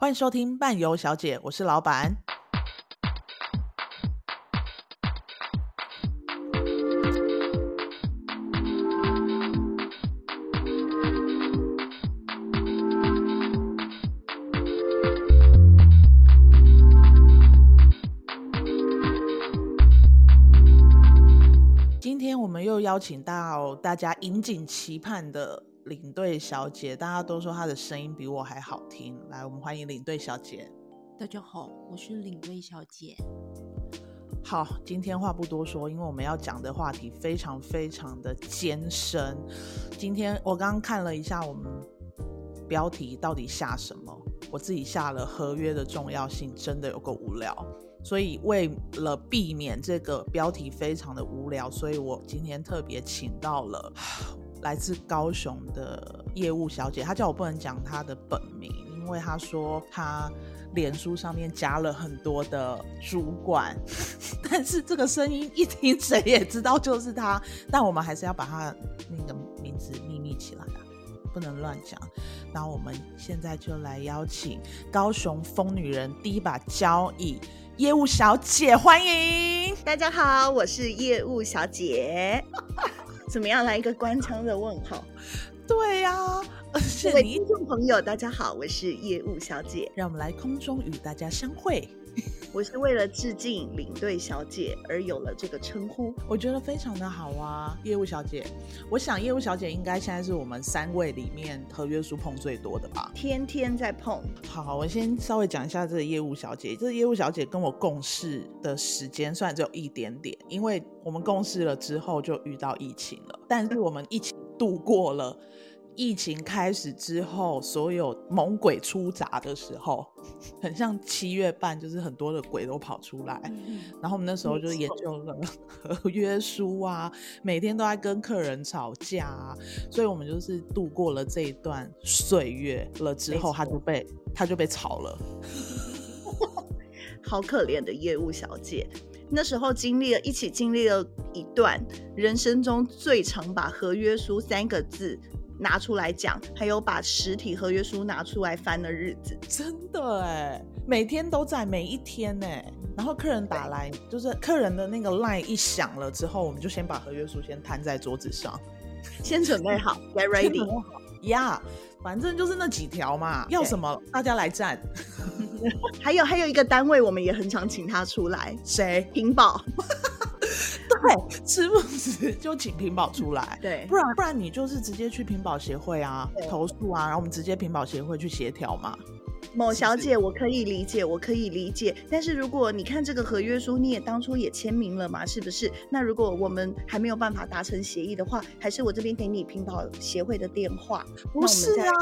欢迎收听伴游小姐，我是老板。今天我们又邀请到大家引颈期盼的。领队小姐，大家都说她的声音比我还好听。来，我们欢迎领队小姐。大家好，我是领队小姐。好，今天话不多说，因为我们要讲的话题非常非常的艰深。今天我刚刚看了一下我们标题到底下什么，我自己下了合约的重要性，真的有够无聊。所以为了避免这个标题非常的无聊，所以我今天特别请到了。来自高雄的业务小姐，她叫我不能讲她的本名，因为她说她脸书上面加了很多的主管，但是这个声音一听谁也知道就是她，但我们还是要把她那个名字秘密起来啊，不能乱讲。那我们现在就来邀请高雄疯女人第一把交椅业务小姐，欢迎大家好，我是业务小姐。怎么样？来一个官腔的问号？对呀、啊，各位听众朋友，大家好，我是业务小姐。让我们来空中与大家相会。我是为了致敬领队小姐而有了这个称呼，我觉得非常的好啊，业务小姐。我想业务小姐应该现在是我们三位里面合约书碰最多的吧？天天在碰。好，我先稍微讲一下这个业务小姐。这个业务小姐跟我共事的时间虽然只有一点点，因为我们共事了之后就遇到疫情了，但是我们一起度过了。疫情开始之后，所有猛鬼出闸的时候，很像七月半，就是很多的鬼都跑出来。嗯、然后我们那时候就研究了 合约书啊，每天都在跟客人吵架啊，所以我们就是度过了这一段岁月了之后，他就被他就被炒了。好可怜的业务小姐，那时候经历了一起经历了一段人生中最常把合约书三个字。拿出来讲，还有把实体合约书拿出来翻的日子，真的哎，每天都在，每一天哎。然后客人打来，就是客人的那个 line 一响了之后，我们就先把合约书先摊在桌子上，先准备好，get ready，呀，yeah, 反正就是那几条嘛，要什么大家来站。还有还有一个单位，我们也很想请他出来，谁？屏保。对，吃不死就请屏保出来，对，不然不然你就是直接去屏保协会啊投诉啊，然后我们直接屏保协会去协调嘛。某小姐，我可以理解，我可以理解。但是如果你看这个合约书，你也当初也签名了嘛，是不是？那如果我们还没有办法达成协议的话，还是我这边给你屏保协会的电话。不是啊，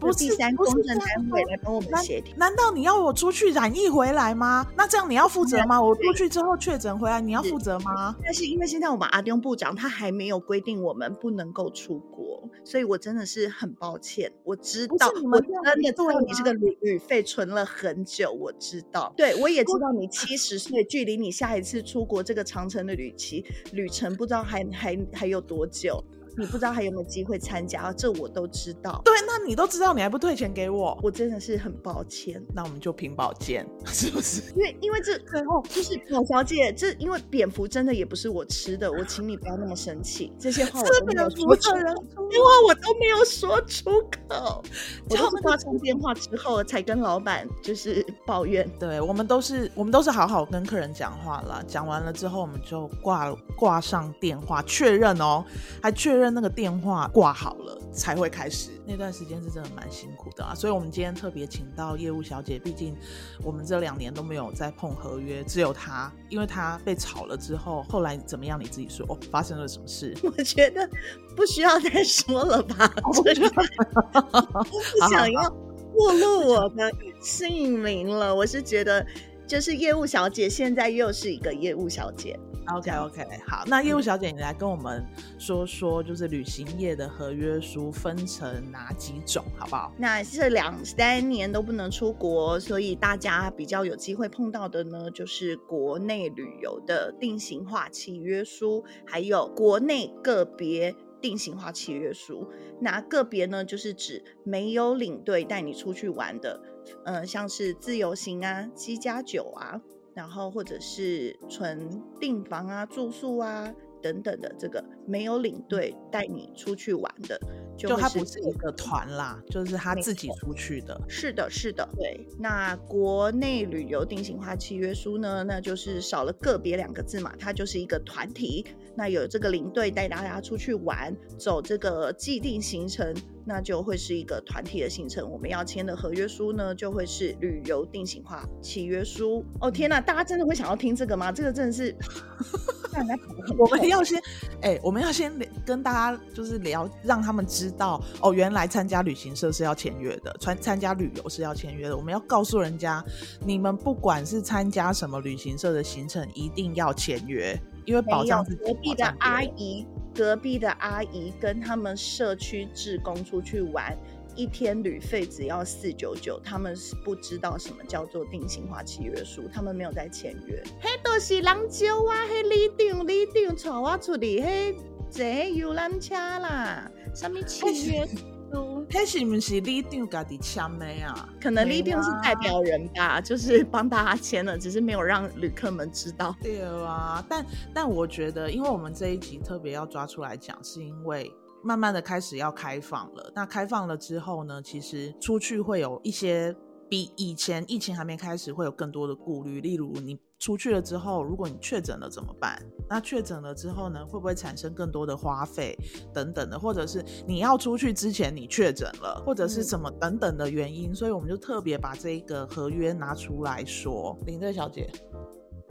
不是第三公证单位来帮我们协调。难道你要我出去染疫回来吗？那这样你要负责吗？我出去之后确诊回来，你要负责吗？但是因为现在我们阿丁部长他还没有规定我们不能够出国，所以我真的是很抱歉。我知道，我真的知道你是个女。旅费存了很久，我知道，对，我也知道你七十岁，距离你下一次出国这个长城的旅期旅程，不知道还还还有多久。你不知道还有没有机会参加，这我都知道。对，那你都知道，你还不退钱给我，我真的是很抱歉。那我们就屏保见，是不是？因为因为这最后就是某小姐，这因为蝙蝠真的也不是我吃的，我请你不要那么生气。这些话我都没有说出口，因为我都没有说出口。我都是挂上电话之后才跟老板就是抱怨。对，我们都是我们都是好好跟客人讲话了，讲完了之后我们就挂挂上电话确认哦，还确认。那个电话挂好了才会开始，那段时间是真的蛮辛苦的啊，所以我们今天特别请到业务小姐，毕竟我们这两年都没有再碰合约，只有她，因为她被炒了之后，后来怎么样？你自己说，哦，发生了什么事？我觉得不需要再说了吧，我觉得不想要暴露我的姓名了。我是觉得，就是业务小姐现在又是一个业务小姐。OK OK，好，那业务小姐，你来跟我们说说，就是旅行业的合约书分成哪几种，好不好？那这两三年都不能出国，所以大家比较有机会碰到的呢，就是国内旅游的定型化契约书，还有国内个别定型化契约书。那个别呢，就是指没有领队带你出去玩的，呃，像是自由行啊、七加九啊，然后或者是纯订房啊、住宿啊等等的，这个没有领队带你出去玩的。就他不是一个团啦，就是他自己出去的。是的，是的，对。那国内旅游定型化契约书呢？那就是少了个别两个字嘛，它就是一个团体。那有这个领队带大家出去玩，走这个既定行程，那就会是一个团体的行程。我们要签的合约书呢，就会是旅游定型化契约书。哦天哪，大家真的会想要听这个吗？这个真的是。我们要先，哎、欸，我们要先跟大家就是聊，让他们知道哦，原来参加旅行社是要签约的，参参加旅游是要签约的。我们要告诉人家，你们不管是参加什么旅行社的行程，一定要签约，因为保障自己。隔壁的阿姨，隔壁的阿姨跟他们社区志工出去玩。一天旅费只要四九九，他们是不知道什么叫做定型化契约书，他们没有在签约。嘿，都是人招啊，嘿，里长里长带我出去，嘿，坐游览车啦，什么契约书？嘿，是不是李定家己签的啊？可能李定是代表人吧，就是帮大家签了，只是没有让旅客们知道。对啊，但但我觉得，因为我们这一集特别要抓出来讲，是因为。慢慢的开始要开放了，那开放了之后呢，其实出去会有一些比以前疫情还没开始会有更多的顾虑，例如你出去了之后，如果你确诊了怎么办？那确诊了之后呢，会不会产生更多的花费等等的？或者是你要出去之前你确诊了，或者是什么等等的原因？嗯、所以我们就特别把这个合约拿出来说。领队小姐，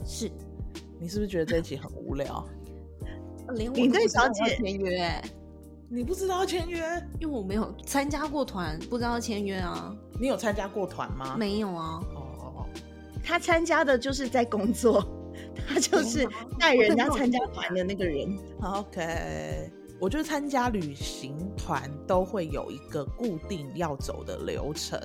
是你是不是觉得这一期很无聊？领队小姐签约。你不知道要签约，因为我没有参加过团，不知道要签约啊。你有参加过团吗？没有啊。他参加的就是在工作，他就是带人家参加团的那个人。OK。我觉得参加旅行团都会有一个固定要走的流程，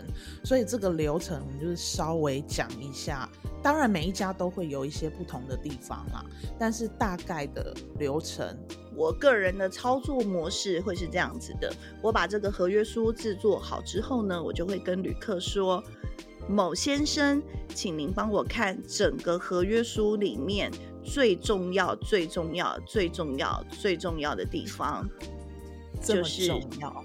所以这个流程我们就是稍微讲一下。当然每一家都会有一些不同的地方啦，但是大概的流程，我个人的操作模式会是这样子的：我把这个合约书制作好之后呢，我就会跟旅客说。某先生，请您帮我看整个合约书里面最重要、最重要、最重要、最重要的地方，就是重要。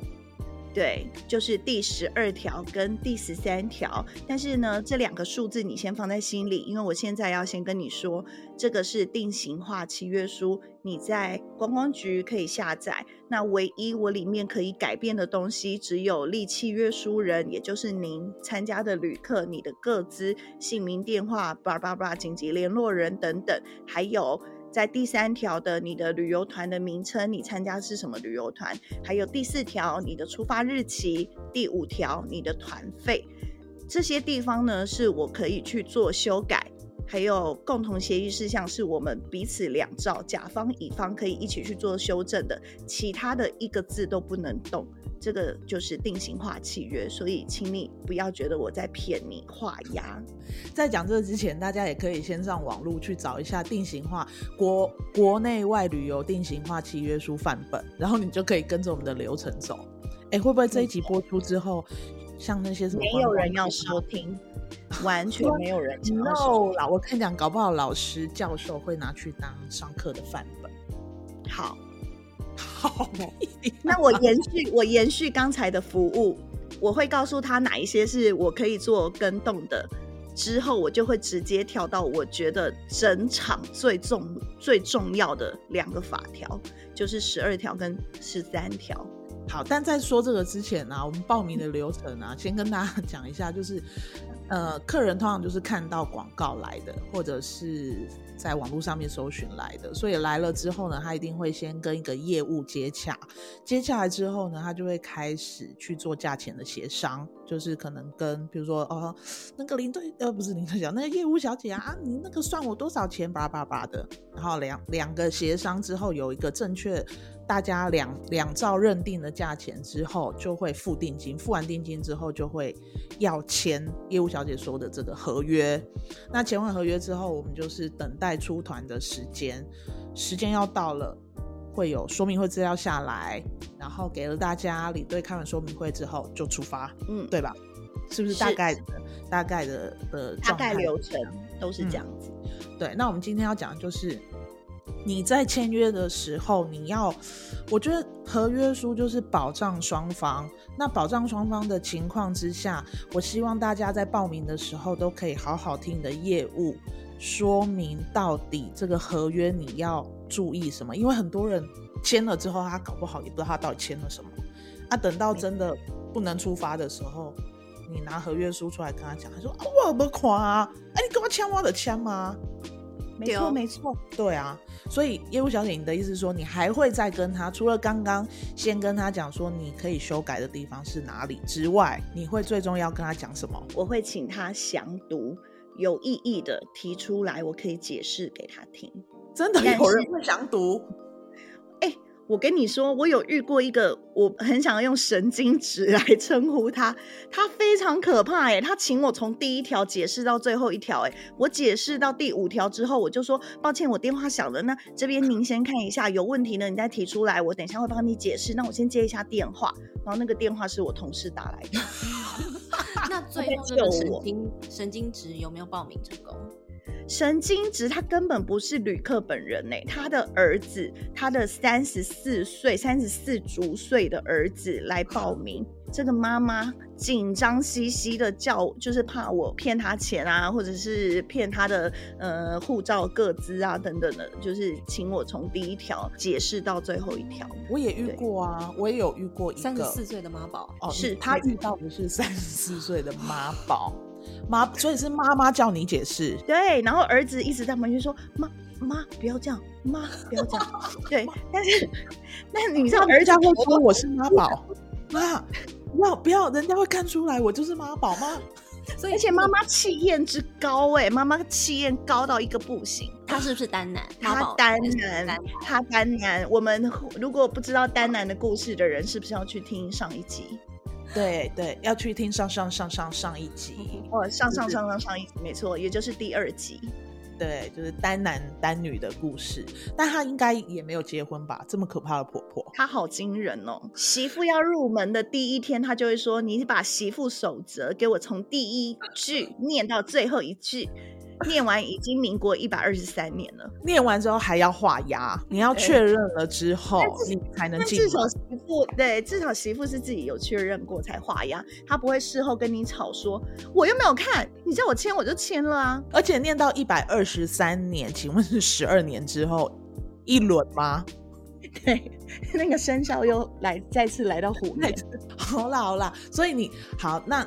对，就是第十二条跟第十三条，但是呢，这两个数字你先放在心里，因为我现在要先跟你说，这个是定型化契约书，你在观光局可以下载。那唯一我里面可以改变的东西，只有立契约书人，也就是您参加的旅客，你的个资、姓名、电话、叭叭叭、紧急联络人等等，还有。在第三条的你的旅游团的名称，你参加是什么旅游团？还有第四条你的出发日期，第五条你的团费，这些地方呢是我可以去做修改，还有共同协议事项是我们彼此两造，甲方乙方可以一起去做修正的，其他的一个字都不能动。这个就是定型化契约，所以请你不要觉得我在骗你画押。在讲这之前，大家也可以先上网络去找一下定型化国国内外旅游定型化契约书范本，然后你就可以跟着我们的流程走。哎，会不会这一集播出之后，像那些什么没有人要收听，完全没有人。No 啦，我跟你讲，搞不好老师教授会拿去当上课的范本。好。好，那我延续我延续刚才的服务，我会告诉他哪一些是我可以做跟动的，之后我就会直接跳到我觉得整场最重最重要的两个法条，就是十二条跟十三条。好，但在说这个之前呢、我们报名的流程啊，先跟大家 讲一下，就是呃，客人通常就是看到广告来的，或者是。在网络上面搜寻来的，所以来了之后呢，他一定会先跟一个业务接洽，接洽来之后呢，他就会开始去做价钱的协商，就是可能跟比如说哦，那个领队呃不是领队小那个业务小姐啊，你那个算我多少钱，叭叭叭的，然后两两个协商之后有一个正确。大家两两照认定的价钱之后，就会付定金。付完定金之后，就会要签业务小姐说的这个合约。那签完合约之后，我们就是等待出团的时间。时间要到了，会有说明会资料下来，然后给了大家，领队看完说明会之后就出发，嗯，对吧？是不是大概的大概的的大概流程都是。这样子？嗯，对，那我们今天要讲的就是。你在签约的时候，你要，我觉得合约书就是。保障双方。那保障双方的情况之下，我希望大家在报名的时候都可以好好听你的业务说明到底这个合约你要注意什么。因为很多人签了之后，他搞不好也不知道他到底签了什么。啊，等到真的不能出发的时候，你拿合约书出来跟他讲，他说啊，我没看啊，哎，你跟我签我的签吗？没错，没错，对啊。所以业务小姐，你的意思是说，你还会再跟他，除了刚刚先跟他讲说你可以修改的地方是哪里之外，你会最终要跟他讲什么？我会请他详读，有意义的提出来，我可以解释给他听。真的有人会想读？我跟你说，我有遇过一个，我很想要用神经质来称呼他，他非常可怕哎，他请我从第一条解释到最后一条哎，我解释到第五条之后，我就说抱歉，我电话响了，那这边您先看一下，有问题呢你再提出来，我等一下会帮你解释，那我先接一下电话，然后那个电话是我同事打来的，那最后这个神经神经质有没有报名成功？神经质，他根本不是旅客本人呢，他的儿子，他的三十四岁、三十四足岁的儿子来报名。这个妈妈紧张兮兮的叫，就是怕我骗他钱啊，或者是骗他的呃护照个资啊等等的，就是请我从第一条解释到最后一条。我也遇过啊，我也有遇过一个三十四岁的妈宝，哦，是他遇到的是三十四岁的妈宝。妈，所以是妈妈叫你解释，对，然后儿子一直在旁边说：“妈妈不要这样，妈不要这样。”对，但是，那你知道儿子会说我是妈宝，妈不要不要，人家会看出来我就是妈宝吗？所以而且妈妈气焰之高，哎，妈妈气焰高到一个不行。他是不是单男？他单男，他单男。我们如果不知道单男的故事的人，是不是要去听上一集？对对，要去听上上上上上一集哦，上上上上上一集，没错，也就是第二集。对，就是单男单女的故事，但她应该也没有结婚吧？这么可怕的婆婆，她好惊人哦！媳妇要入门的第一天，她就会说：“你把媳妇守则给我从第一句念到最后一句。”念完已经民国一百二十三年了，念完之后还要画押，你要确认了之后，你才能进。至少媳妇对，至少媳妇是自己有确认过才画押，他不会事后跟你吵说我又没有看，你叫我签我就签了啊。而且念到一百二十三年，请问是十二年之后一轮吗？对，那个生肖又来再次来到虎年。好啦好啦，所以你好那。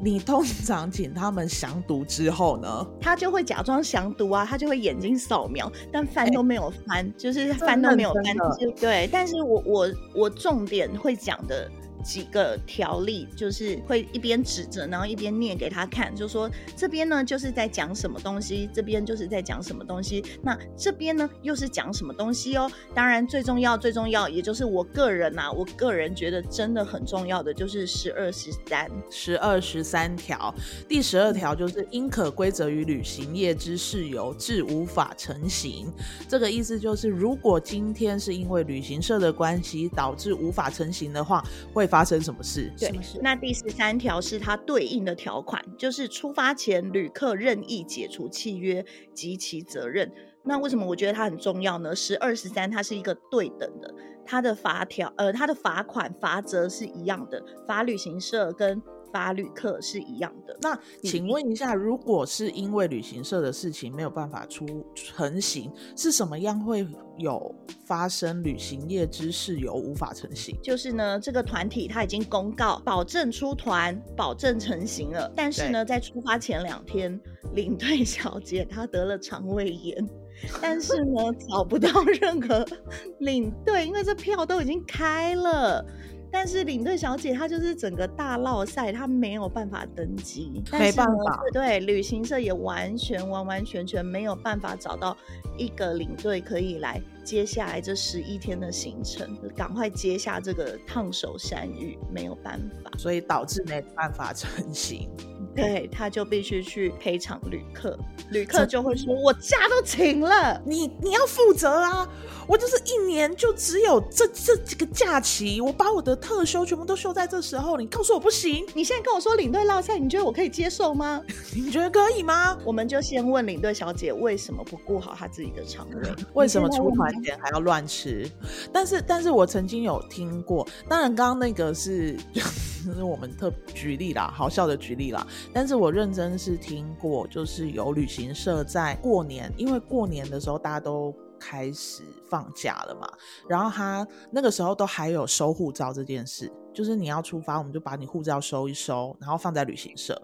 你通常请他们详读之后呢？他就会假装详读啊，他就会眼睛扫描，但翻都没有翻，欸、就是翻都没有翻。对，但是我我我重点会讲的。几个条例就是会一边指着，然后一边念给他看，就说这边呢就是在讲什么东西，这边就是在讲什么东西，那这边呢又是讲什么东西哦。当然最重要最重要，也就是我个人呐、啊，我个人觉得真的很重要的就是十二十三十二十三条，第十二条就是应可归责于旅行业之事由，致无法成行。这个意思就是，如果今天是因为旅行社的关系导致无法成行的话，会发生什么事？对，那第十三条是它对应的条款，就是出发前旅客任意解除契约及其责任。那为什么我觉得它很重要呢？十二十三它是一个对等的，它的罚条呃，它的罚款罚则是一样的，罚旅行社跟。罚旅客是一样的。那请问一下，如果是因为旅行社的事情没有办法出成行，是什么样会有发生旅行业之事由无法成行？就是呢，这个团体他已经公告保证出团、保证成行了，但是呢，在出发前两天，领队小姐她得了肠胃炎，但是呢，找不到任何领队，因为这票都已经开了。但是领队小姐她就是整个大落赛，她没有办法登机，没办法。对，旅行社也完全完完全全没有办法找到一个领队可以来接下来这十一天的行程，赶快接下这个烫手山芋，没有办法，所以导致没办法成行。对，他就必须去赔偿旅客，旅客就会说：“我假都请了，你你要负责啊！我就是一年就只有这这几个假期，我把我的特休全部都休在这时候，你告诉我不行？你现在跟我说领队落赛，你觉得我可以接受吗？你觉得可以吗？我们就先问领队小姐为什么不顾好她自己的肠胃，为什么出团前还要乱吃？但是，但是我曾经有听过，当然刚刚那个是。是我们特举例啦，好笑的举例啦。但是我认真是听过，就是有旅行社在过年，因为过年的时候大家都开始放假了嘛，然后他那个时候都还有收护照这件事。就是你要出发，我们就把你护照收一收，然后放在旅行社。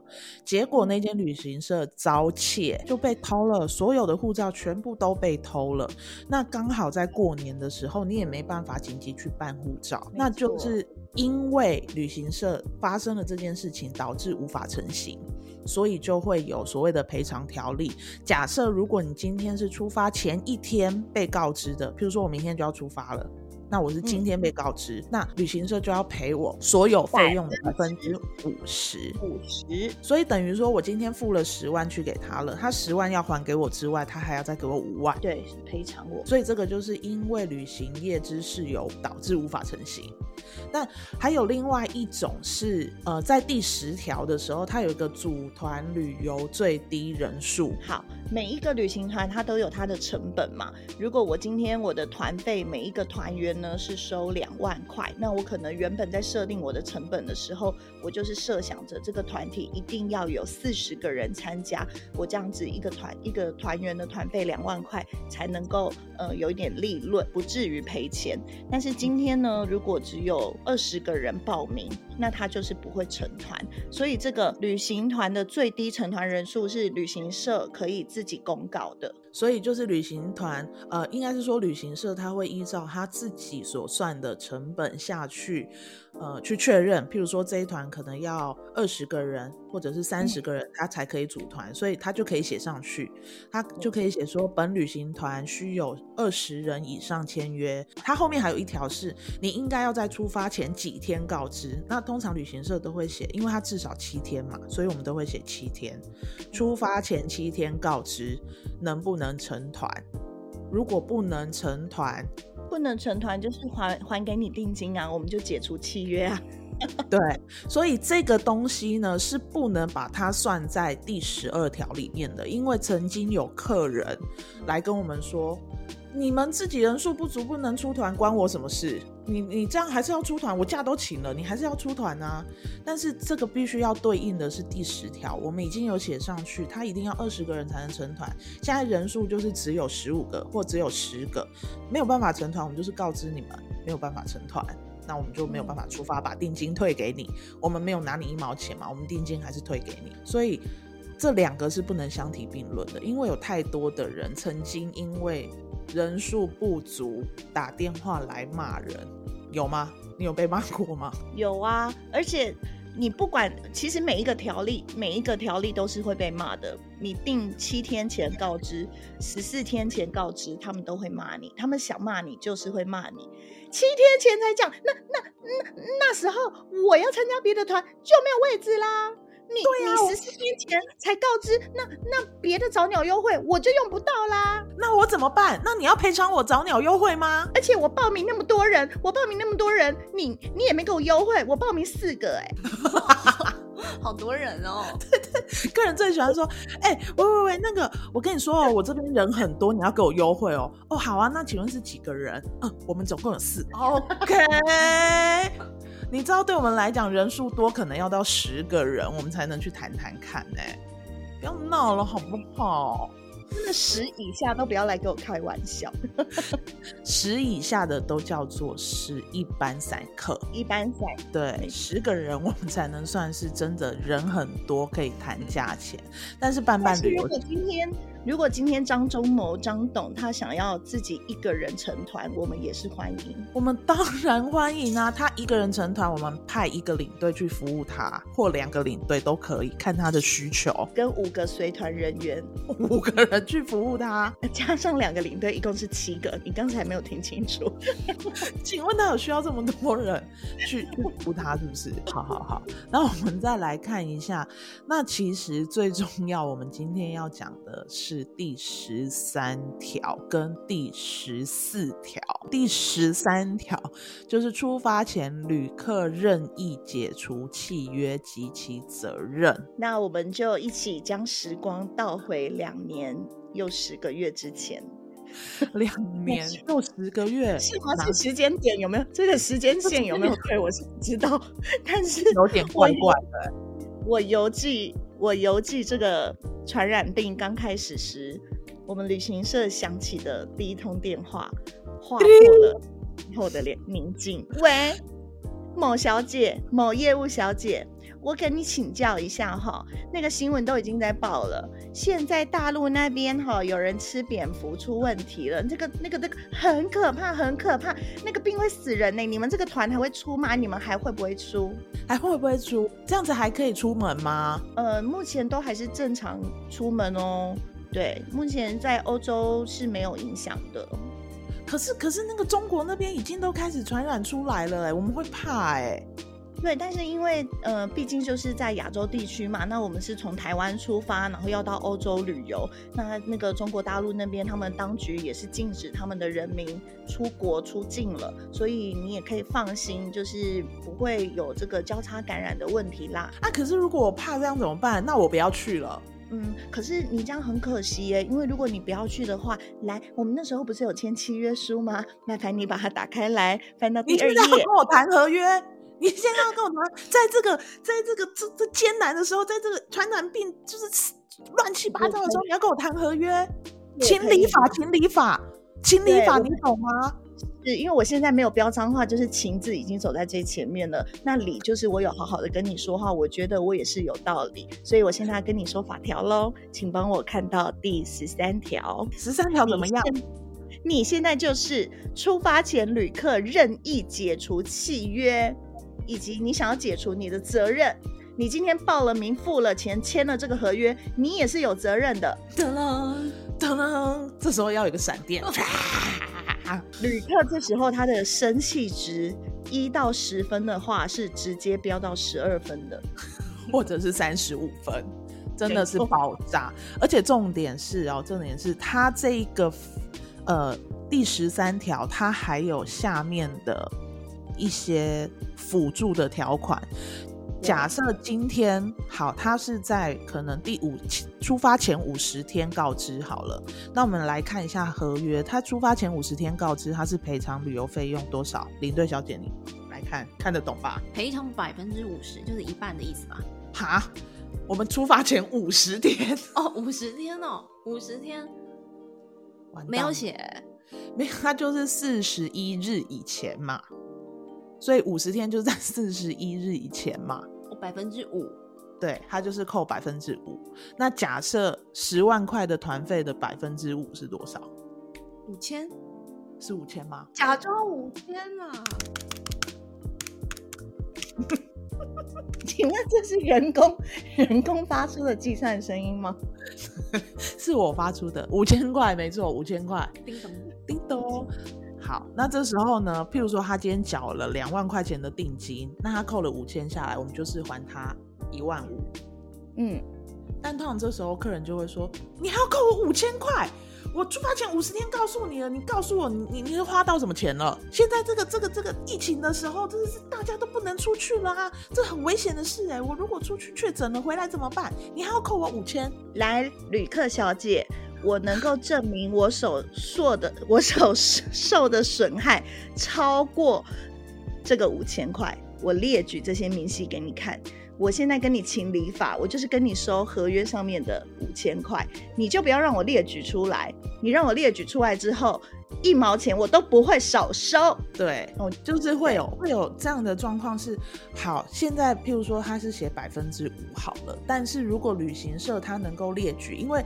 结果那间旅行社遭窃，就被偷了，所有的护照全部都被偷了。那刚好在过年的时候，你也没办法紧急去办护照，那就是因为旅行社发生了这件事情，导致无法成行，所以就会有所谓的赔偿条例。假设如果你今天是出发前一天被告知的，譬如说我明天就要出发了。那我是今天被告知，嗯、那旅行社就要赔我所有费用的百分之五十，五十，所以等于说我今天付了十万去给他了，他十万要还给我之外，他还要再给我五万，对，赔偿我。所以这个就是因为旅行业之事由导致无法成行。但还有另外一种是，呃，在第十条的时候，它有一个组团旅游最低人数。好，每一个旅行团它都有它的成本嘛。如果我今天我的团费每一个团员呢是收两万块，那我可能原本在设定我的成本的时候，我就是设想着这个团体一定要有四十个人参加，我这样子一个团一个团员的团费两万块才能够呃有一点利润，不至于赔钱。但是今天呢，如果只有二十个人报名，那他就是不会成团。所以这个旅行团的最低成团人数是旅行社可以自己公告的。所以就是旅行团，呃，应该是说旅行社他会依照他自己所算的成本下去。呃，去确认，譬如说这一团可能要二十个人或者是三十个人，他才可以组团，嗯，所以他就可以写上去，他就可以写说本旅行团需有二十人以上签约。他后面还有一条是，你应该要在出发前几天告知。那通常旅行社都会写，因为他至少七天嘛，所以我们都会写七天，出发前七天告知能不能成团。如果不能成团，不能成团就是还还给你定金啊，我们就解除契约啊。对，所以这个东西呢是不能把它算在第十二条里面的，因为曾经有客人来跟我们说。你们自己人数不足不能出团，关我什么事？你你这样还是要出团，我假都请了，你还是要出团啊。但是这个必须要对应的是第十条，我们已经有写上去，他一定要二十个人才能成团。现在人数就是只有十五个或只有十个，没有办法成团，我们就是告知你们没有办法成团，那我们就没有办法出发，把定金退给你。我们没有拿你一毛钱嘛，我们定金还是退给你。所以这两个是不能相提并论的，因为有太多的人曾经因为。人数不足，打电话来骂人，有吗？你有被骂过吗？有啊，而且你不管，其实每一个条例，每一个条例都是会被骂的。你定七天前告知，十四天前告知，他们都会骂你。他们想骂你，就是会骂你。七天前才讲，那那那那时候我要参加别的团，就没有位置啦。你对啊，你十四天前才告知，那那别的早鸟优惠我就用不到啦。那我怎么办？那你要赔偿我早鸟优惠吗？而且我报名那么多人，我报名那么多人，你你也没给我优惠。我报名四个、欸，哎，好多人哦。对对，个人最喜欢说，哎、欸，喂喂喂，那个我跟你说哦，我这边人很多，你要给我优惠哦。哦，好啊，那请问是几个人？嗯，我们总共有四。OK。你知道，对我们来讲，人数多可能要到十个人，我们才能去谈谈看呢。不要闹了，好不好？真的十以下都不要来给我开玩笑。十以下的都叫做是一般散客，一般散。对，十个人我们才能算是真的人很多，可以谈价钱。但是伴伴如果今天如果今天张忠谋、张董他想要自己一个人成团，我们也是欢迎。我们当然欢迎啊！他一个人成团，我们派一个领队去服务他，或两个领队都可以，看他的需求。跟五个随团人员，五个人去服务他，加上两个领队，一共是七个。你刚才没有听清楚？请问他有需要这么多人去去服务他，是不是？好好好，那我们再来看一下。那其实最重要，我们今天要讲的是。是第十三条跟第十四条。第十三条就是出发前旅客任意解除契约及其责任。那我们就一起将时光倒回两年又十个月之前。两年 又十个月，是吗？是时间点有没有？这个时间线有没有 对？我是不知道，但是有点怪怪的。我邮寄。我邮寄这个传染病刚开始时，我们旅行社响起的第一通电话，划破了以后的宁静。喂，某小姐，某业务小姐。我跟你请教一下哈，那个新闻都已经在报了。现在大陆那边哈，有人吃蝙蝠出问题了，这个那个那个很可怕，很可怕，那个病会死人呢。你们这个团还会出吗？你们还会不会出？还会不会出？这样子还可以出门吗？呃，目前都还是正常出门哦。对，目前在欧洲是没有影响的。可是可是那个中国那边已经都开始传染出来了，哎，我们会怕哎。对，但是因为呃，毕竟就是在亚洲地区嘛，那我们是从台湾出发，然后要到欧洲旅游，那那个中国大陆那边，他们当局也是禁止他们的人民出国出境了，所以你也可以放心，就是不会有这个交叉感染的问题啦。啊，可是如果我怕这样怎么办？那我不要去了。嗯，可是你这样很可惜耶，因为如果你不要去的话，来，我们那时候不是有签契约书吗？麻烦你把它打开来，翻到第二页。你跟我谈合约？你现在要跟我谈，在这个，在这个这这艰难的时候，在这个传染病就是乱七八糟的时候，你要跟我谈合约？情理法，情理法，情理法，你懂吗？是因为我现在没有标脏话，就是情字已经走在最前面了。那理就是我有好好的跟你说话，我觉得我也是有道理，所以我现在要跟你说法条喽，请帮我看到第十三条。十三条怎么样？你，你现在就是出发前旅客任意解除契约。以及你想要解除你的责任，你今天报了名、付了钱、签了这个合约，你也是有责任的。噔噔噔噔，这时候要有个闪电。旅客这时候他的生气值一到十分的话，是直接飙到十二分的，或者是三十五分，真的是爆炸。而且重点是哦，重点是他这一个呃第十三条，它还有下面的。一些辅助的条款，假设今天好，他是在可能第五出发前五十天告知好了，那我们来看一下合约，他出发前五十天告知他是赔偿旅游费用多少？领队小姐，你来看看得懂吧？赔偿百分之五十，就是一半的意思吧？哈，我们出发前五十天哦，五十天哦，五十天，没有写，没有，他就是四十一日以前嘛。所以五十天就在四十一日以前嘛，百分之五，对，它就是扣百分之五。那假设十万块的团费的百分之五是多少？五千，是五千吗？假装五千啊！请问这是人工人工发出的计算声音吗？是我发出的，五千块没错，五千块。叮咚，叮咚。好，那这时候呢，譬如说他今天缴了两万块钱的定金，那他扣了五千下来，我们就是还他一万五。嗯，但通常这时候客人就会说：“你还要扣我五千块？我出发前五十天告诉你了，你告诉我你你你花到什么钱了？现在这个这个这个疫情的时候，真的是大家都不能出去了啊，这很危险的事哎、欸！我如果出去确诊了回来怎么办？你还要扣我五千？来，旅客小姐。”我能够证明我所受的我所受的损害超过这个五千块，我列举这些明细给你看。我现在跟你情理法，我就是跟你收合约上面的五千块，你就不要让我列举出来。你让我列举出来之后，一毛钱我都不会少收。对，哦，就是会有会有这样的状况是，好，现在譬如说他是写百分之五好了，但是如果旅行社他能够列举，因为。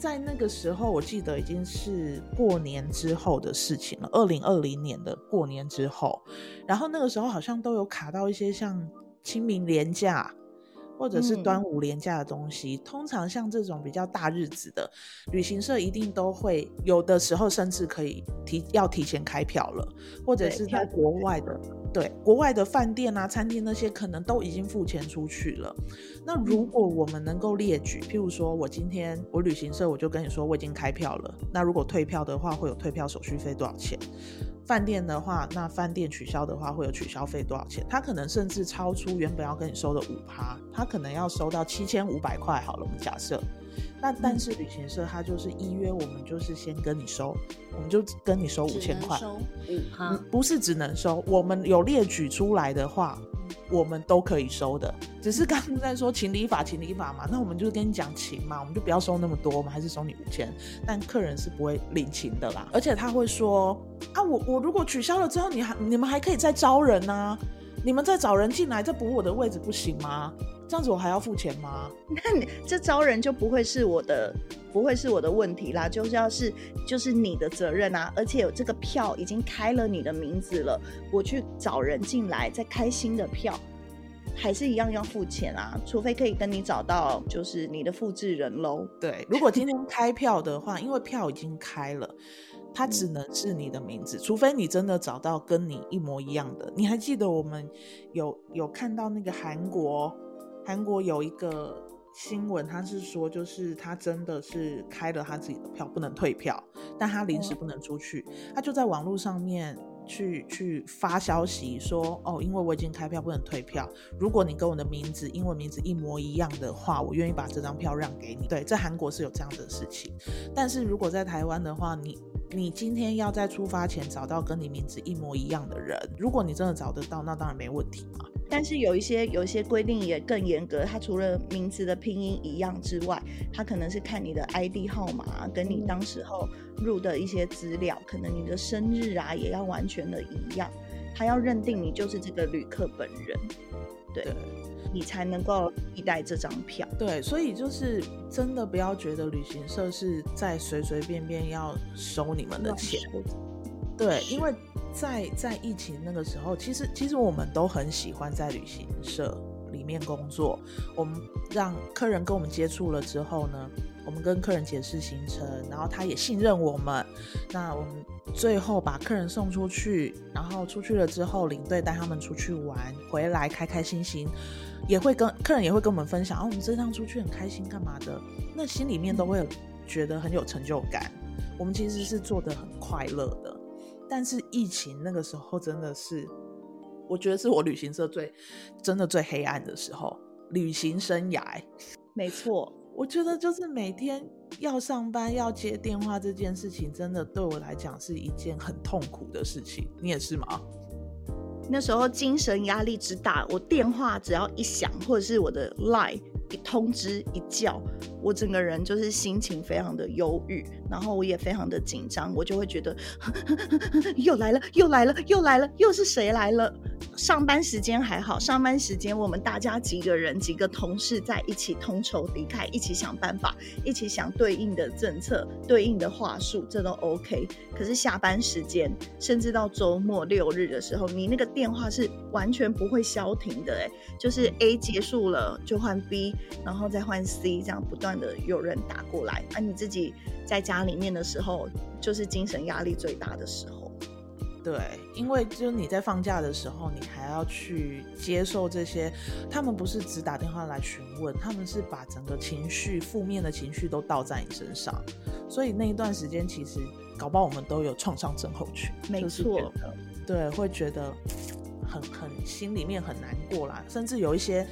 在那个时候，我记得已经是过年之后的事情了，二零二零年的过年之后，然后那个时候好像都有卡到一些像清明廉假。或者是端午廉假的东西，嗯、通常像这种比较大日子的旅行社，一定都会有的时候甚至可以提要提前开票了，或者是在国外的，对，国外的饭店啊、餐厅那些，可能都已经付钱出去了。那如果我们能够列举，譬如说我今天我旅行社我就跟你说我已经开票了，那如果退票的话，会有退票手续费多少钱？饭店的话，那饭店取消的话会有取消费多少钱？他可能甚至超出原本要跟你收的五趴，他可能要收到七千五百块。好了，我们假设，那但是旅行社他就是依约，我们就是先跟你收，我们就跟你收五千块，收五趴，不是只能收，我们有列举出来的话。我们都可以收的，只是刚刚在说情理法，情理法嘛，那我们就跟你讲情嘛，我们就不要收那么多，我们还是收你五千，但客人是不会领情的啦，而且他会说啊，我我如果取消了之后，你还你们还可以再招人啊，你们再找人进来再补我的位置不行吗？这样子我还要付钱吗？那你这招人就不会是我的，不会是我的问题啦，就是要是就是你的责任啊。而且有这个票已经开了你的名字了，我去找人进来再开新的票，还是一样要付钱啊。除非可以跟你找到就是你的复制人喽。对，如果今天开票的话，因为票已经开了，它只能是你的名字，嗯、除非你真的找到跟你一模一样的。你还记得我们有有看到那个韩国？韩国有一个新闻，他是说，就是他真的是开了他自己的票，不能退票，但他临时不能出去，他就在网络上面去去发消息说，哦，因为我已经开票，不能退票。如果你跟我的名字、英文名字一模一样的话，我愿意把这张票让给你。对，在韩国是有这样的事情，但是如果在台湾的话，你你今天要在出发前找到跟你名字一模一样的人，如果你真的找得到，那当然没问题嘛。但是有一些有一些规定也更严格，它除了名字的拼音一样之外，它可能是看你的 ID 号码跟你当时候入的一些资料，可能你的生日啊也要完全的一样，它要认定你就是这个旅客本人，对，对你才能够替代这张票。对，所以就是真的不要觉得旅行社是在随随便便要收你们的钱，对，因为。在在疫情那个时候，其实其实我们都很喜欢在旅行社里面工作。我们让客人跟我们接触了之后呢，我们跟客人解释行程，然后他也信任我们。那我们最后把客人送出去，然后出去了之后，领队带他们出去玩，回来开开心心，也会跟客人也会跟我们分享，哦，我们这趟出去很开心，干嘛的？那心里面都会有觉得很有成就感。我们其实是做的很快乐的。但是疫情那个时候真的是，我觉得是我旅行社最真的最黑暗的时候，旅行生涯。没错，我觉得就是每天要上班要接电话这件事情，真的对我来讲是一件很痛苦的事情。你也是吗？那时候精神压力之大，我电话只要一响，或者是我的 Line。一通知一叫，我整个人就是心情非常的忧郁，然后我也非常的紧张，我就会觉得呵呵呵又来了，又来了，又来了，又是谁来了？上班时间还好，上班时间我们大家几个人几个同事在一起同仇敌忾，一起想办法，一起想对应的政策、对应的话术，这都 OK。可是下班时间，甚至到周末六日的时候，你那个电话是完全不会消停的，哎，就是 A 结束了就换 B。然后再换 C，这样不断的有人打过来，而、啊、你自己在家里面的时候，就是精神压力最大的时候。对，因为就你在放假的时候，你还要去接受这些，他们不是只打电话来询问，他们是把整个情绪、负面的情绪都倒在你身上，所以那一段时间其实搞不好我们都有创伤症候群。没错，对，会觉得。很很心里面很难过啦，甚至有一些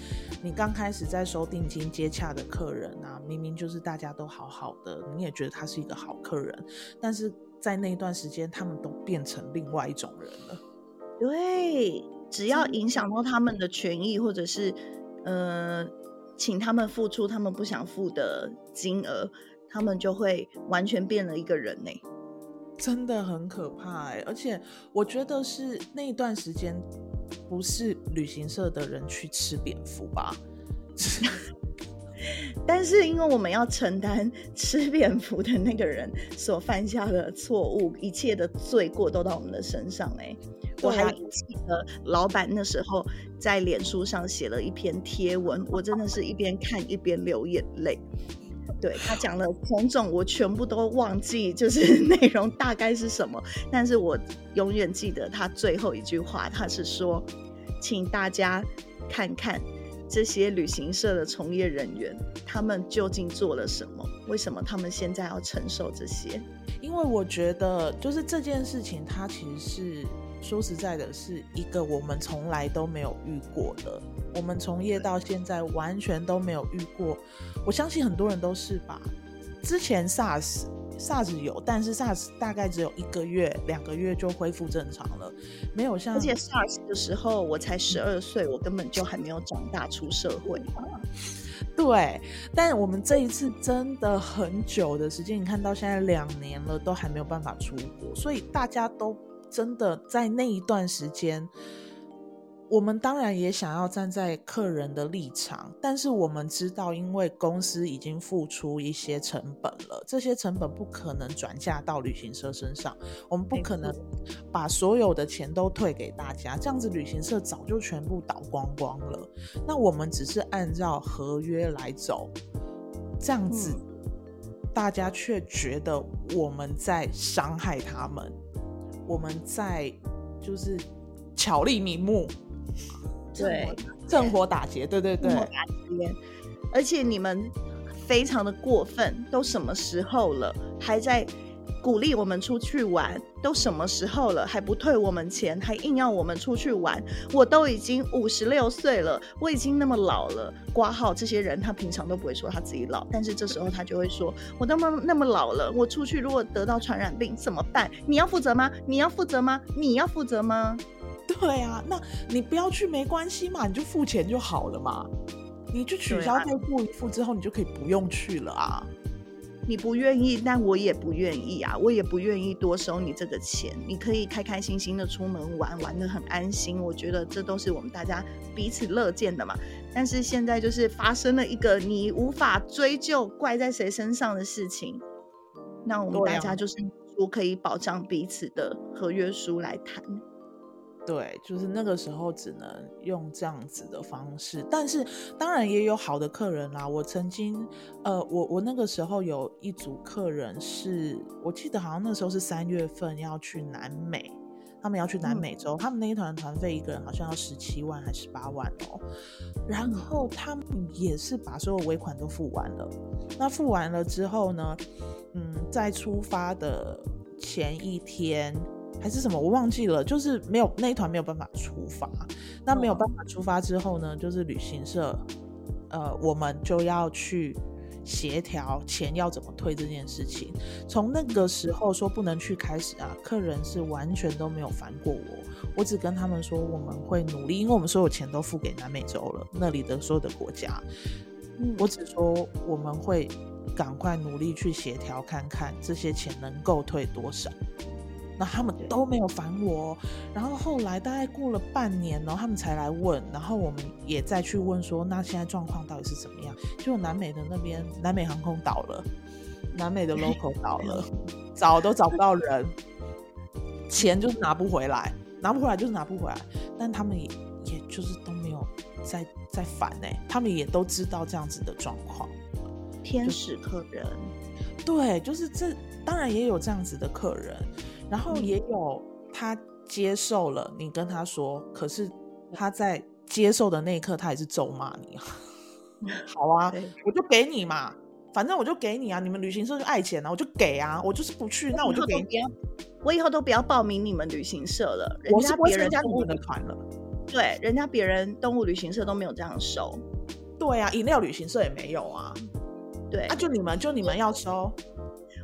你刚开始在收定金接洽的客人啊，明明就是大家都好好的，你也觉得他是一个好客人，但是在那一段时间，他们都变成另外一种人了。对，只要影响到他们的权益，或者是呃，请他们付出他们不想付的金额，他们就会完全变了一个人呢。真的很可怕哎，而且我觉得是那一段时间，不是旅行社的人去吃蝙蝠吧？但是因为我们要承担吃蝙蝠的那个人所犯下的错误，一切的罪过都到我们的身上哎、欸。我还记得老板那时候在脸书上写了一篇贴文，我真的是一边看一边流眼泪。对，他讲了种种，我全部都忘记，就是 内容大概是什么，但是我永远记得他最后一句话，他是说，请大家看看这些旅行社的从业人员，他们究竟做了什么？为什么他们现在要承受这些？因为我觉得，就是这件事情，它其实是。说实在的，是一个我们从来都没有遇过的。我们从业到现在，完全都没有遇过。我相信很多人都是吧。之前 SARS，SARS 有，但是 SARS 大概只有一个月、两个月就恢复正常了，没有像。而且 SARS 的时候，我才十二岁，我根本就还没有长大出社会。对，但我们这一次真的很久的时间，你看到现在两年了，都还没有办法出国，所以大家都。真的在那一段时间，我们当然也想要站在客人的立场，但是我们知道，因为公司已经付出一些成本了，这些成本不可能转嫁到旅行社身上，我们不可能把所有的钱都退给大家，这样子旅行社早就全部倒光光了。那我们只是按照合约来走，这样子，大家却觉得我们在伤害他们。我们在就是巧立名目，对，趁火打劫，对对对，趁火打劫。而且你们非常的过分，都什么时候了，还在。鼓励我们出去玩，都什么时候了，还不退我们钱，还硬要我们出去玩。我都已经五十六岁了，我已经那么老了。挂号这些人，他平常都不会说他自己老，但是这时候他就会说：“我那么那么老了，我出去如果得到传染病怎么办？你要负责吗？你要负责吗？你要负责吗？”对啊，那你不要去没关系嘛，你就付钱就好了嘛，你就取消退付一付之后，你就可以不用去了啊。你不愿意，但我也不愿意啊！我也不愿意多收你这个钱。你可以开开心心的出门玩，玩的很安心。我觉得这都是我们大家彼此乐见的嘛。但是现在就是发生了一个你无法追究、怪在谁身上的事情，那我们大家就是说可以保障彼此的合约书来谈。对，就是那个时候只能用这样子的方式，但是当然也有好的客人啦。我曾经，呃，我我那个时候有一组客人是，我记得好像那时候是三月份要去南美，他们要去南美洲，嗯、他们那一团团费一个人好像要十七万还是十八万哦。然后他们也是把所有尾款都付完了，那付完了之后呢，嗯，在出发的前一天。还是什么，我忘记了，就是没有那一团没有办法出发。那没有办法出发之后呢，就是旅行社，呃，我们就要去协调钱要怎么退这件事情。从那个时候说不能去开始啊，客人是完全都没有烦过我。我只跟他们说我们会努力，因为我们所有钱都付给南美洲了，那里的所有的国家。嗯，我只说我们会赶快努力去协调，看看这些钱能够退多少。那他们都没有烦我，然后后来大概过了半年，然后他们才来问，然后我们也再去问说，那现在状况到底是怎么样？就南美的那边，南美航空倒了，南美的 local 倒了，找都找不到人，钱就是拿不回来，拿不回来就是拿不回来，但他们也也就是都没有再再烦呢，他们也都知道这样子的状况，天使客人，对，就是这，当然也有这样子的客人。然后也有他接受了你跟他说，可是他在接受的那一刻，他也是咒骂你。好啊，我就给你嘛，反正我就给你啊，你们旅行社就爱钱啊，我就给啊，我就是不去，那我就给你。我以后都不要报名你们旅行社了，人家别人家你们的团了。对，人家别人动物旅行社都没有这样收。对啊，饮料旅行社也没有啊。对，啊，就你们就你们要收。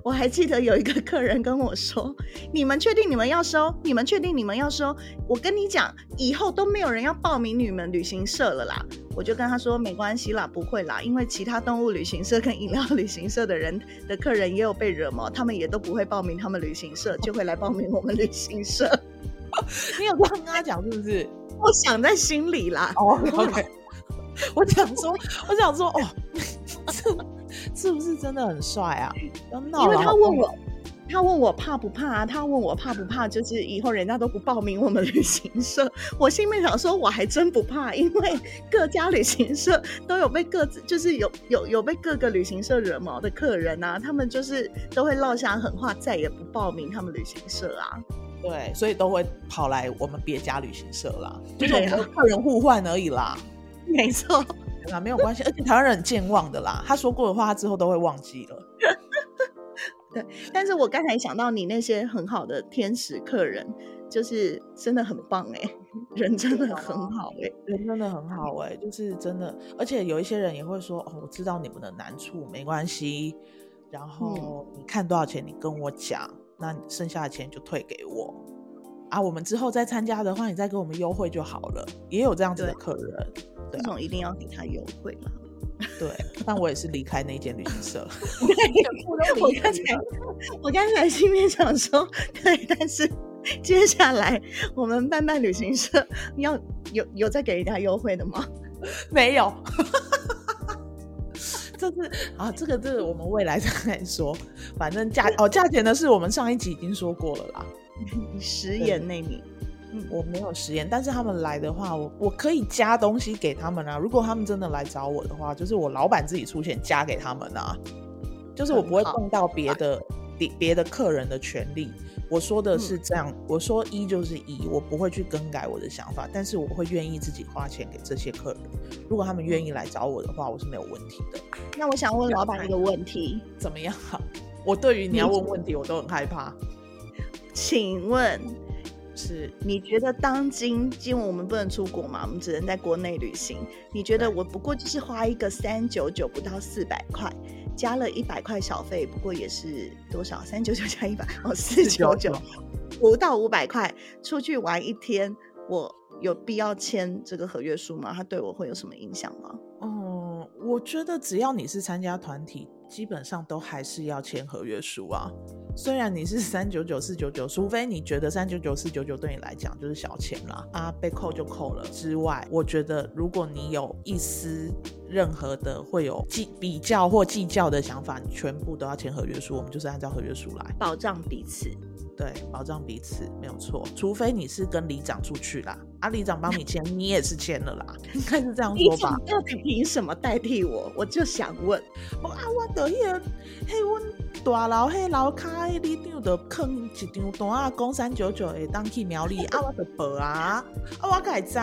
我还记得有一个客人跟我说：“你们确定你们要收？你们确定你们要收？我跟你讲，以后都没有人要报名你们旅行社了啦。”我就跟他说：“没关系啦，不会啦，因为其他动物旅行社跟饮料旅行社的人的客人也有被惹毛，他们也都不会报名他们旅行社，就会来报名我们旅行社。”你有这样跟他讲是不是？我想在心里啦。哦、oh,，OK。我想说，我想说，哦。是不是真的很帅啊？因为他问我。他问我怕不怕啊？他问我怕不怕？就是以后人家都不报名我们旅行社，我心里面想说，我还真不怕，因为各家旅行社都有被各自，就是有有有被各个旅行社惹毛的客人啊，他们就是都会落下狠话，再也不报名他们旅行社啊。对，所以都会跑来我们别家旅行社啦，就是我们客人互换而已啦。没错，啊，没有关系，而且台湾人很健忘的啦，他说过的话，他之后都会忘记了。对，但是我刚才想到你那些很好的天使客人，就是真的很棒哎，人真的很好哎，人真的很好哎，就是真的，而且有一些人也会说哦，我知道你们的难处，没关系，然后你看多少钱，你跟我讲，那剩下的钱就退给我。啊，我们之后再参加的话，你再给我们优惠就好了，也有这样子的客人，这种一定要给他优惠嘛。对，但我也是离开那间旅行社。我刚才，我刚才心里想说，对，但是接下来我们伴伴旅行社要有有在给人家优惠的吗？没有，这是啊，这个这个我们未来再来说。反正价哦，价钱呢是我们上一集已经说过了啦，食言内明。我没有实验，但是他们来的话，我我可以加东西给他们啊。如果他们真的来找我的话，就是我老板自己出钱加给他们啊。就是我不会动到别的别别的客人的权利。我说的是这样，我说一就是一，我不会去更改我的想法，但是我会愿意自己花钱给这些客人。如果他们愿意来找我的话，我是没有问题的。那我想问老板一个问题，怎么样？我对于你要问问题，我都很害怕。请问？是，你觉得当今，因为我们不能出国嘛，我们只能在国内旅行。你觉得我不过就是花一个三九九，不到四百块，加了一百块小费，不过也是多少？三九九加一百，哦，四九九，不到五百块，出去玩一天，我有必要签这个合约书吗？它对我会有什么影响吗？嗯，我觉得只要你是参加团体，基本上都还是要签合约书啊。虽然你是三九九四九九，除非你觉得三九九四九九对你来讲就是小钱啦，啊，被扣就扣了之外，我觉得如果你有一丝任何的会有计比较或计较的想法，你全部都要签合约书，我们就是按照合约书来保障彼此。对，保障彼此没有错，除非你是跟里长出去啦，啊，里长帮你签，你也是签了啦，应该是这样说吧？到底凭什么代替我？我就想问，我啊，我的迄个，嘿，阮大楼迄楼卡里长的坑一张单啊，讲三九九会当去苗栗，啊，我就报啊，啊，我该知。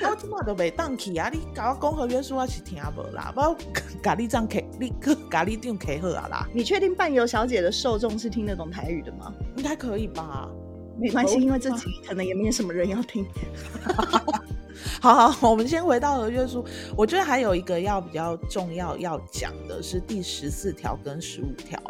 我怎么都没当去啊！你搞我讲合约书，我是听无啦。我咖喱酱客，你个咖喱酱客好啊啦。你确定伴游小姐的受众是听得懂台语的吗？应该可以吧？没关系，因为这集可能也没有什么人要听。好好，我们先回到合约书。我觉得还有一个要比较重要要讲的是第十四条跟十五条。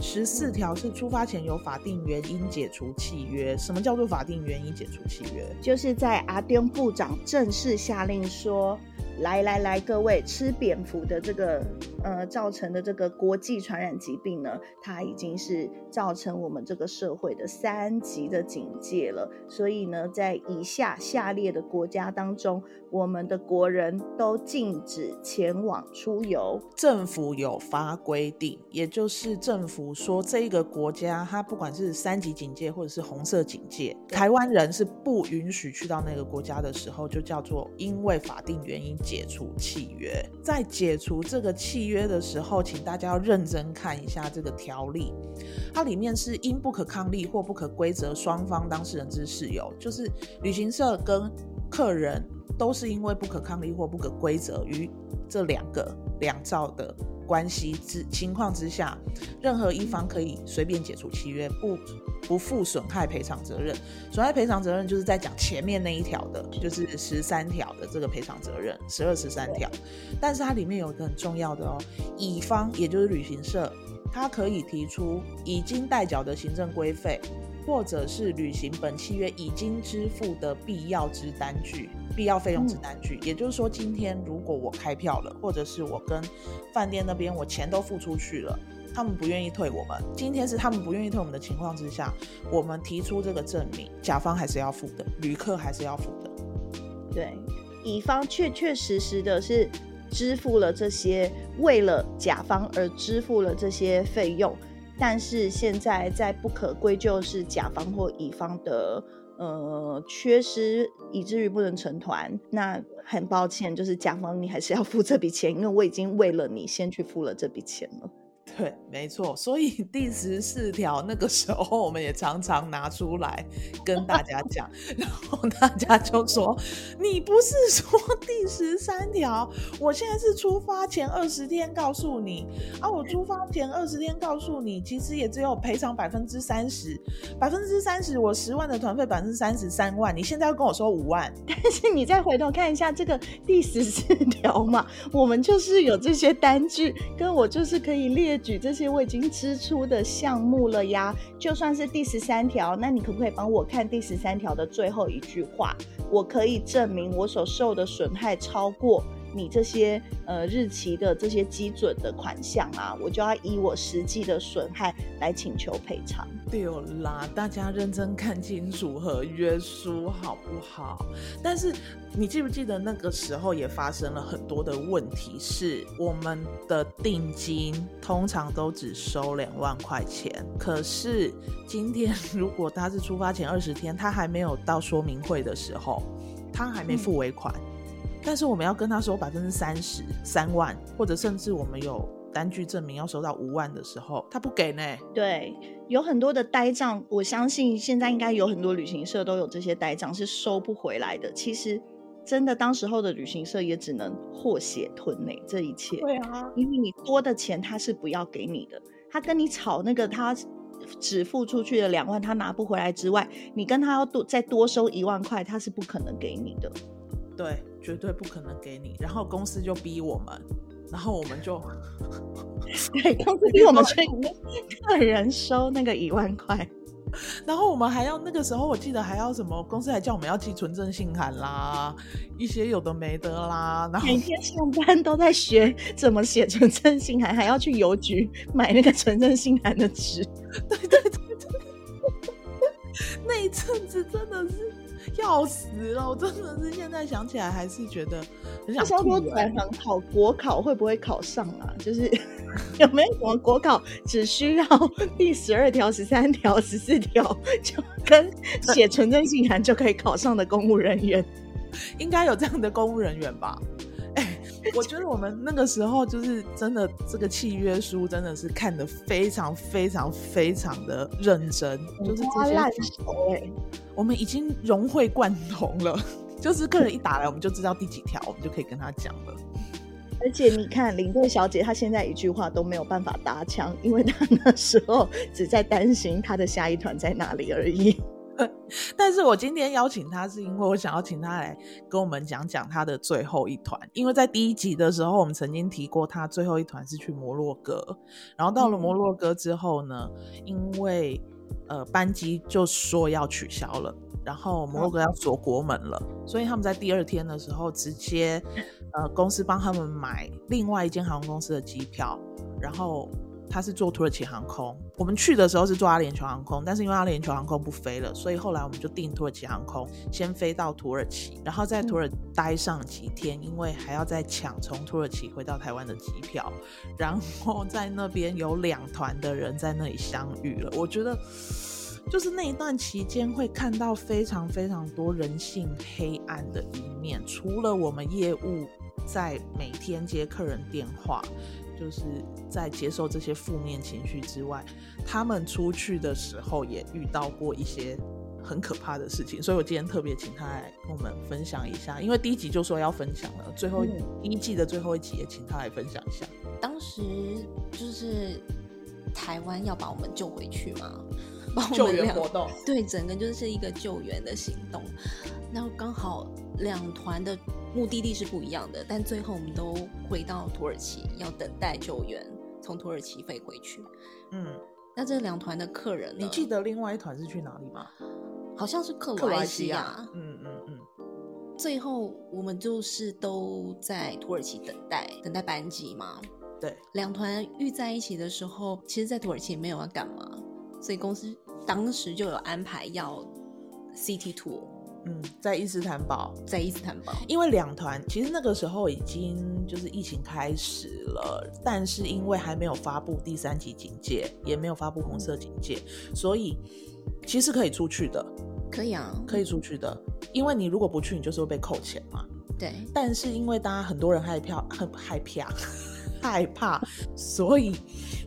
十四条是出发前有法定原因解除契约。什么叫做法定原因解除契约？就是在阿丁部长正式下令说。来来来，各位，吃蝙蝠的这个呃造成的这个国际传染疾病呢，它已经是造成我们这个社会的三级的警戒了。所以呢，在以下下列的国家当中，我们的国人都禁止前往出游。政府有发规定，也就是政府说这一个国家它不管是三级警戒或者是红色警戒，台湾人是不允许去到那个国家的时候，就叫做因为法定原因。解除契约，在解除这个契约的时候，请大家要认真看一下这个条例，它里面是因不可抗力或不可归责双方当事人之事由，就是旅行社跟客人都是因为不可抗力或不可归责于这两个两造的关系之情况之下，任何一方可以随便解除契约，不不负损害赔偿责任。损害赔偿责任就是在讲前面那一条的，就是十三条的这个赔偿责任，十二十三条。但是它里面有一个很重要的哦，乙方也就是旅行社，它可以提出已经代缴的行政规费，或者是履行本契约已经支付的必要之单据。必要费用之单据，也就是说，今天如果我开票了，或者是我跟饭店那边我钱都付出去了，他们不愿意退我们，今天是他们不愿意退我们的情况之下，我们提出这个证明，甲方还是要付的，旅客还是要付的。对，乙方确确实实的是支付了这些，为了甲方而支付了这些费用，但是现在在不可归咎是甲方或乙方的呃缺失，以至于不能成团。那很抱歉，就是甲方你还是要付这笔钱，因为我已经为了你先去付了这笔钱了。对，没错，所以第十四条那个时候，我们也常常拿出来跟大家讲，然后大家就说：“你不是说第十三条？我现在是出发前二十天告诉你啊，我出发前二十天告诉你，其实也只有赔偿百分之三十，百分之三十，我十万的团费百分之三十三万，你现在要跟我说五万，但是你再回头看一下这个第十四条嘛，我们就是有这些单据，跟我就是可以列列。”举这些我已经支出的项目了呀，就算是第十三条，那你可不可以帮我看第十三条的最后一句话？我可以证明我所受的损害超过。你这些呃日期的这些基准的款项啊，我就要以我实际的损害来请求赔偿。对啦，大家认真看清楚合约书好不好？但是你记不记得那个时候也发生了很多的问题，是我们的定金通常都只收两万块钱，可是今天 如果他是出发前二十天，他还没有到说明会的时候，他还没付尾款。嗯但是我们要跟他收百分之三十三万，或者甚至我们有单据证明要收到五万的时候，他不给呢？对，有很多的呆账，我相信现在应该有很多旅行社都有这些呆账是收不回来的。其实，真的当时候的旅行社也只能祸血吞呢，这一切。对啊，因为你多的钱他是不要给你的，他跟你吵那个他只付出去的两万他拿不回来之外，你跟他要多再多收一万块，他是不可能给你的。对，绝对不可能给你。然后公司就逼我们，然后我们就，对，公司逼我们去 个人收那个一万块。然后我们还要那个时候，我记得还要什么？公司还叫我们要寄存证信函啦，一些有的没的啦。然后每天上班都在学怎么写存证信函，还要去邮局买那个存证信函的纸。对对对对，那一阵子真的是。要死了！我真的是现在想起来还是觉得很想吐。说转行考国考会不会考上啊？就是 有没有什么国考只需要 第十二条、十三条、十四条就跟写纯真信函就可以考上的公务人员？应该有这样的公务人员吧？我觉得我们那个时候就是真的这个契约书真的是看得非常非常非常的认真，就是这些烂熟哎。我们已经融会贯通了，就是客人一打来，我们就知道第几条，我们就可以跟他讲了。而且你看，领队小姐她现在一句话都没有办法搭腔，因为她那时候只在担心她的下一团在哪里而已。但是我今天邀请他，是因为我想要请他来跟我们讲讲他的最后一团，因为在第一集的时候，我们曾经提过他最后一团是去摩洛哥，然后到了摩洛哥之后呢，嗯、因为。呃，班机就说要取消了，然后摩洛哥要锁国门了，所以他们在第二天的时候直接，呃，公司帮他们买另外一间航空公司的机票，然后他是坐土耳其航空，我们去的时候是坐阿联酋航空，但是因为阿联酋航空不飞了，所以后来我们就订土耳其航空，先飞到土耳其，然后在土耳待上几天，因为还要再抢从土耳其回到台湾的机票，然后在那边有两团的人在那里相遇了，我觉得。就是那一段期间，会看到非常非常多人性黑暗的一面。除了我们业务在每天接客人电话，就是在接受这些负面情绪之外，他们出去的时候也遇到过一些很可怕的事情。所以我今天特别请他来跟我们分享一下，因为第一集就说要分享了，最后第一季的最后一集也请他来分享一下。当时就是台湾要把我们救回去吗？救援活动，对，整个就是一个救援的行动。然后刚好两团的目的地是不一样的，但最后我们都回到土耳其，要等待救援从土耳其飞回去。嗯，那这两团的客人，你记得另外一团是去哪里吗？好像是克罗埃西亚。嗯嗯嗯。最后我们就是都在土耳其等待，等待班机嘛。对，两团遇在一起的时候，其实，在土耳其也没有要干嘛。所以公司当时就有安排要 City Tour，嗯，在伊斯坦堡，在伊斯坦堡，因为两团其实那个时候已经就是疫情开始了，但是因为还没有发布第三级警戒，也没有发布红色警戒，所以其实可以出去的，可以啊，可以出去的，因为你如果不去，你就是会被扣钱嘛。对，但是因为大家很多人害怕，很害怕，害怕，所以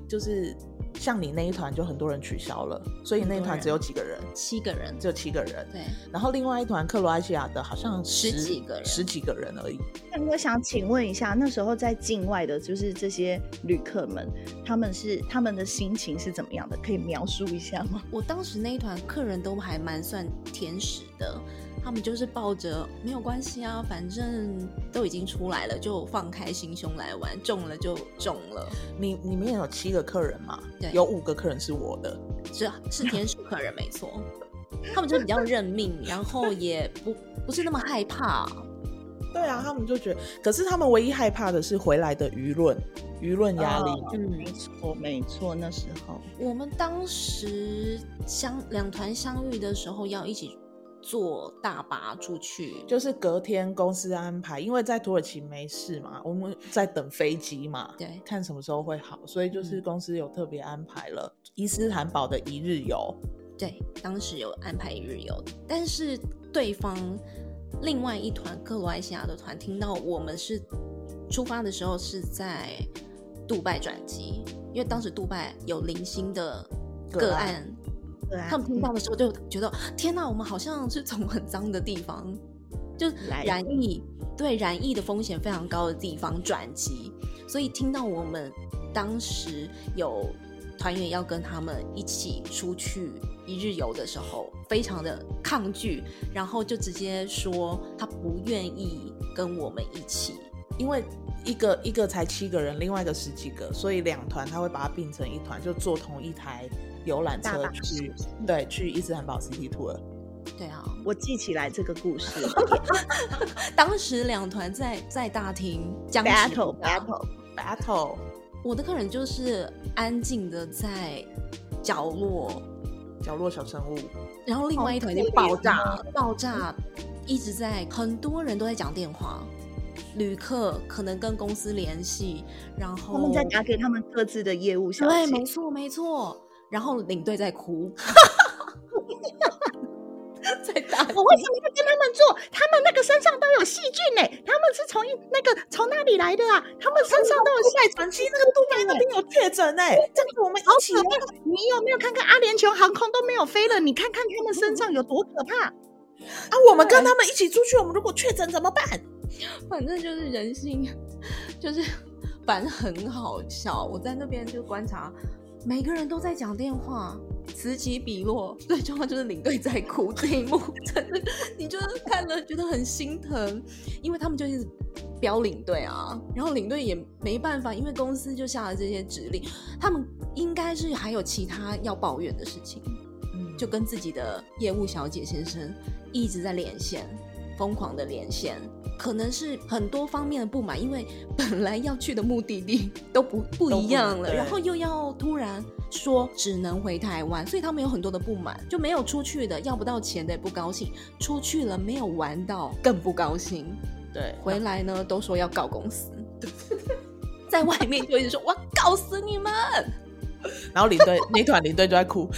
就是。像你那一团就很多人取消了，所以那一团只有几个人，七个人，只有七个人。对，然后另外一团克罗埃西亚的好像十,十几个人，十几个人而已。那我想请问一下，那时候在境外的，就是这些旅客们，他们是他们的心情是怎么样的？可以描述一下吗？我当时那一团客人都还蛮算天使的。他们就是抱着没有关系啊，反正都已经出来了，就放开心胸来玩，中了就中了。你里面有七个客人嘛？对，有五个客人是我的，是是天使客人没错。他们就比较认命，然后也不不是那么害怕。对啊，他们就觉得，可是他们唯一害怕的是回来的舆论，舆论压力。嗯，没错没错。那时候我们当时相两团相遇的时候要一起。坐大巴出去，就是隔天公司安排，因为在土耳其没事嘛，我们在等飞机嘛，对，看什么时候会好，所以就是公司有特别安排了伊斯坦堡的一日游。对，当时有安排一日游，但是对方另外一团克罗埃西亚的团听到我们是出发的时候是在杜拜转机，因为当时杜拜有零星的个案。对啊，他们听到的时候就觉得，天哪，我们好像是从很脏的地方，就染疫，对染疫的风险非常高的地方转机，所以听到我们当时有团员要跟他们一起出去一日游的时候，非常的抗拒，然后就直接说他不愿意跟我们一起，因为一个一个才七个人，另外一个十几个，所以两团他会把它并成一团，就坐同一台。游览车去，对，去伊斯坦堡 City Tour。对啊，我记起来这个故事。当时两团在在大厅 battle battle battle，我的客人就是安静的在角落，角落小生物。然后另外一团就爆炸，爆炸，一直在，很多人都在讲电话，旅客可能跟公司联系，然后他们在打给他们各自的业务小姐。对，没错，没错。然后领队在哭，在打。我为什么要跟他们做？他们那个身上都有细菌呢。他们是从那个从哪里来的啊？他们身上都有细菌。其实那个杜拜那边有确诊哎，这个我们一起。你有没有看看阿联酋航空都没有飞了？你看看他们身上有多可怕啊！我们跟他们一起出去，我们如果确诊怎么办？反正就是人性，就是反正很好笑。我在那边就观察。每个人都在讲电话，此起彼落。最重要就是领队在哭这一幕，真的，你就是看了觉得很心疼，因为他们就一直飙领队啊，然后领队也没办法，因为公司就下了这些指令，他们应该是还有其他要抱怨的事情，嗯，就跟自己的业务小姐先生一直在连线。疯狂的连线，可能是很多方面的不满，因为本来要去的目的地都不不一样了，然后又要突然说只能回台湾，所以他们有很多的不满，就没有出去的要不到钱的也不高兴，出去了没有玩到更不高兴，对，回来呢都说要告公司，在外面就一直说我要告死你们。然后领队那团领队就在哭，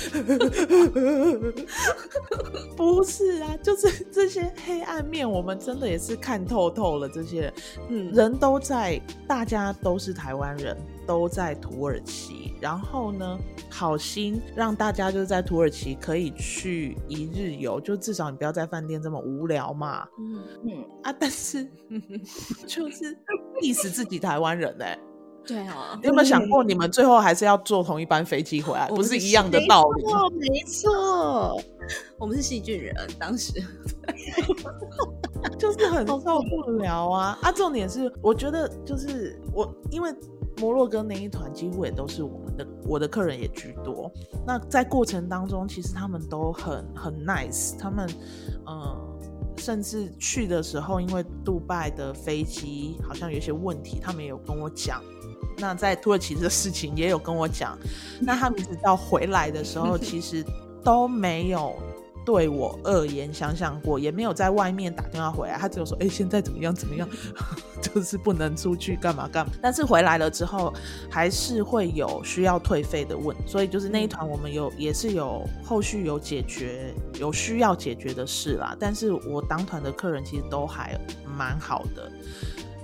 不是啊，就是这些黑暗面，我们真的也是看透透了。这些人，嗯，人都在，大家都是台湾人，都在土耳其。然后呢，好心让大家就是在土耳其可以去一日游，就至少你不要在饭店这么无聊嘛。嗯嗯啊，但是 就是意思自己台湾人哎、欸。对啊，你有没有想过，你们最后还是要坐同一班飞机回来，不是一样的道理？没错，没错，我们是细菌人，当时 就是很受不了啊！啊，重点是，我觉得就是我，因为摩洛哥那一团几乎也都是我们的，我的客人也居多。那在过程当中，其实他们都很很 nice，他们嗯、呃，甚至去的时候，因为杜拜的飞机好像有些问题，他们也有跟我讲。那在土耳其的事情也有跟我讲，那他们直到回来的时候，其实都没有对我恶言相向过，也没有在外面打电话回来，他只有说：“哎，现在怎么样？怎么样？就是不能出去干嘛干嘛。”但是回来了之后，还是会有需要退费的问，所以就是那一团我们有也是有后续有解决有需要解决的事啦。但是我当团的客人其实都还蛮好的。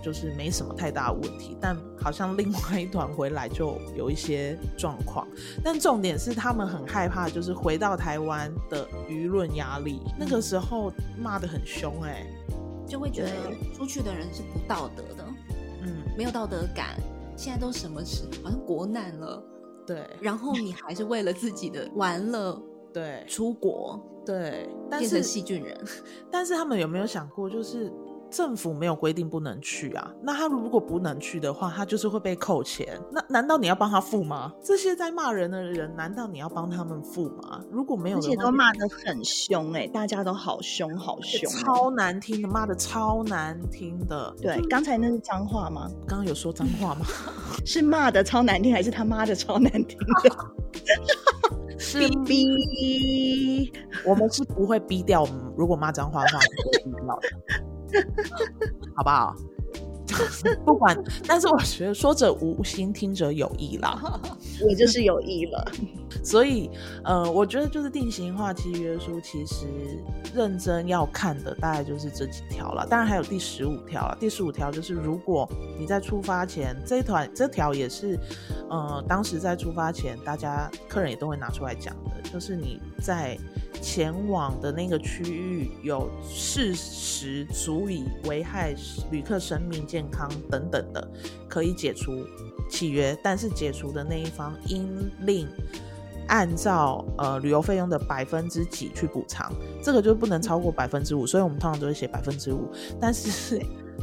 就是没什么太大的问题，但好像另外一团回来就有一些状况。但重点是他们很害怕，就是回到台湾的舆论压力。那个时候骂的很凶，哎，就会觉得出去的人是不道德的，嗯，没有道德感。现在都什么事，好像国难了，对。然后你还是为了自己的玩乐，对，出国，对，但是细菌人。但是他们有没有想过，就是？政府没有规定不能去啊，那他如果不能去的话，他就是会被扣钱。那难道你要帮他付吗？这些在骂人的人，难道你要帮他们付吗？如果没有而且都骂得很凶哎、欸，大家都好凶好凶，超难听的，骂的超难听的。对，刚才那是脏话吗？刚刚有说脏话吗？是骂的超难听，还是他妈的超难听的？是逼，我们是不会逼掉。如果骂脏话的话，是不会逼掉的。好不好？不管，但是我觉得说者无心，听者有意啦。我就是有意了，所以呃，我觉得就是定型化契约书，其实认真要看的大概就是这几条了。当然还有第十五条了。第十五条就是，如果你在出发前这一团这条也是呃，当时在出发前，大家客人也都会拿出来讲的，就是你在。前往的那个区域有事实足以危害旅客生命健康等等的，可以解除契约，但是解除的那一方应另按照呃旅游费用的百分之几去补偿，这个就不能超过百分之五，所以我们通常都会写百分之五，但是。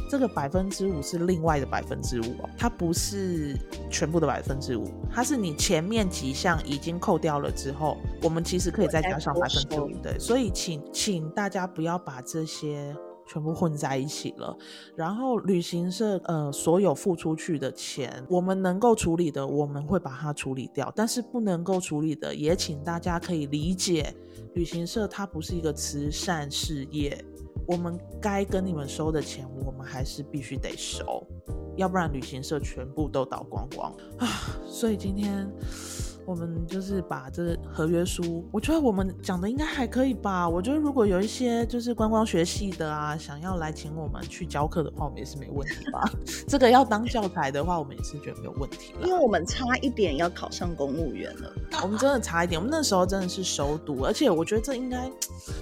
这个百分之五是另外的百分之五哦，它不是全部的百分之五，它是你前面几项已经扣掉了之后，我们其实可以再加上百分之五。对，所以请请大家不要把这些全部混在一起了。然后旅行社呃所有付出去的钱，我们能够处理的，我们会把它处理掉，但是不能够处理的，也请大家可以理解，旅行社它不是一个慈善事业。我们该跟你们收的钱，我们还是必须得收，要不然旅行社全部都倒光光啊！所以今天。我们就是把这个合约书，我觉得我们讲的应该还可以吧。我觉得如果有一些就是观光学系的啊，想要来请我们去教课的话，我们也是没问题吧。这个要当教材的话，我们也是觉得没有问题。因为我们差一点要考上公务员了，我们真的差一点。我们那时候真的是熟读，而且我觉得这应该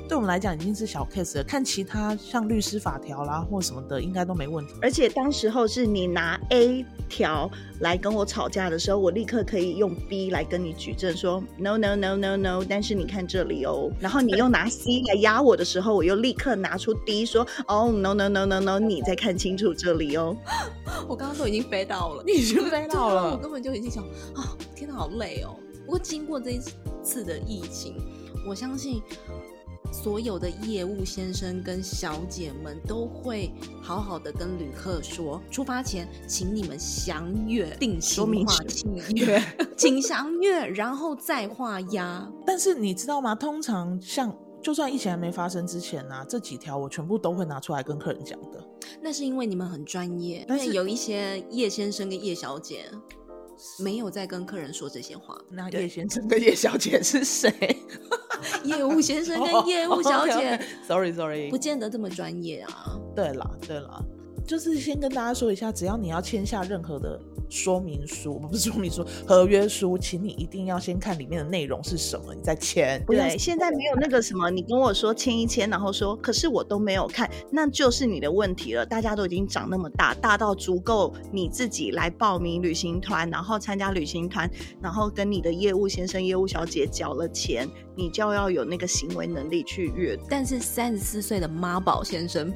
对我们来讲已经是小 case 了。看其他像律师法条啦或什么的，应该都没问题。而且当时候是你拿 A 条来跟我吵架的时候，我立刻可以用 B 来。跟你举证说 no no no no no，但是你看这里哦，然后你又拿 C 来压我的时候，我又立刻拿出 D 说哦 no no no no no，你再看清楚这里哦。我刚刚都已经飞到了，你已经飞到了，我根本就已经想啊，天哪，好累哦。不过经过这一次的疫情，我相信。所有的业务先生跟小姐们都会好好的跟旅客说，出发前请你们详阅定型化契约，请详阅，然后再画押。但是你知道吗？通常像就算疫情还没发生之前呢、啊，这几条我全部都会拿出来跟客人讲的。那是因为你们很专业，但是有一些叶先生跟叶小姐没有在跟客人说这些话。那叶先生跟叶小姐是谁？业务先生跟业务小姐、oh，sorry sorry，不见得这么专业啊。对了对了，就是先跟大家说一下，只要你要签下任何的。说明书不是说明书，合约书，请你一定要先看里面的内容是什么，你再签。对，现在没有那个什么，你跟我说签一签，然后说，可是我都没有看，那就是你的问题了。大家都已经长那么大，大到足够你自己来报名旅行团，然后参加旅行团，然后跟你的业务先生、业务小姐缴了钱，你就要有那个行为能力去阅。但是三十四岁的妈宝先生。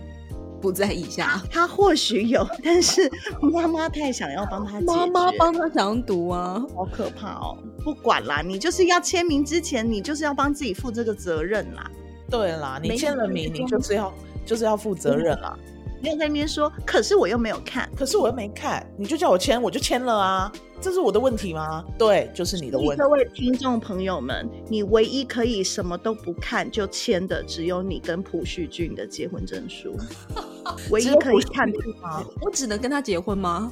不在意下，他或许有，但是妈妈太想要帮他，妈妈帮他想读啊，好可怕哦！不管啦，你就是要签名之前，你就是要帮自己负这个责任啦。对啦，你签了名，你就是要就是要负责任啦。你要在那边说，可是我又没有看，可是我又没看，你就叫我签，我就签了啊。这是我的问题吗？对，就是你的问题。各位听众朋友们，你唯一可以什么都不看就签的，只有你跟朴叙俊的结婚证书。唯一可以看的吗？我只能跟他结婚吗？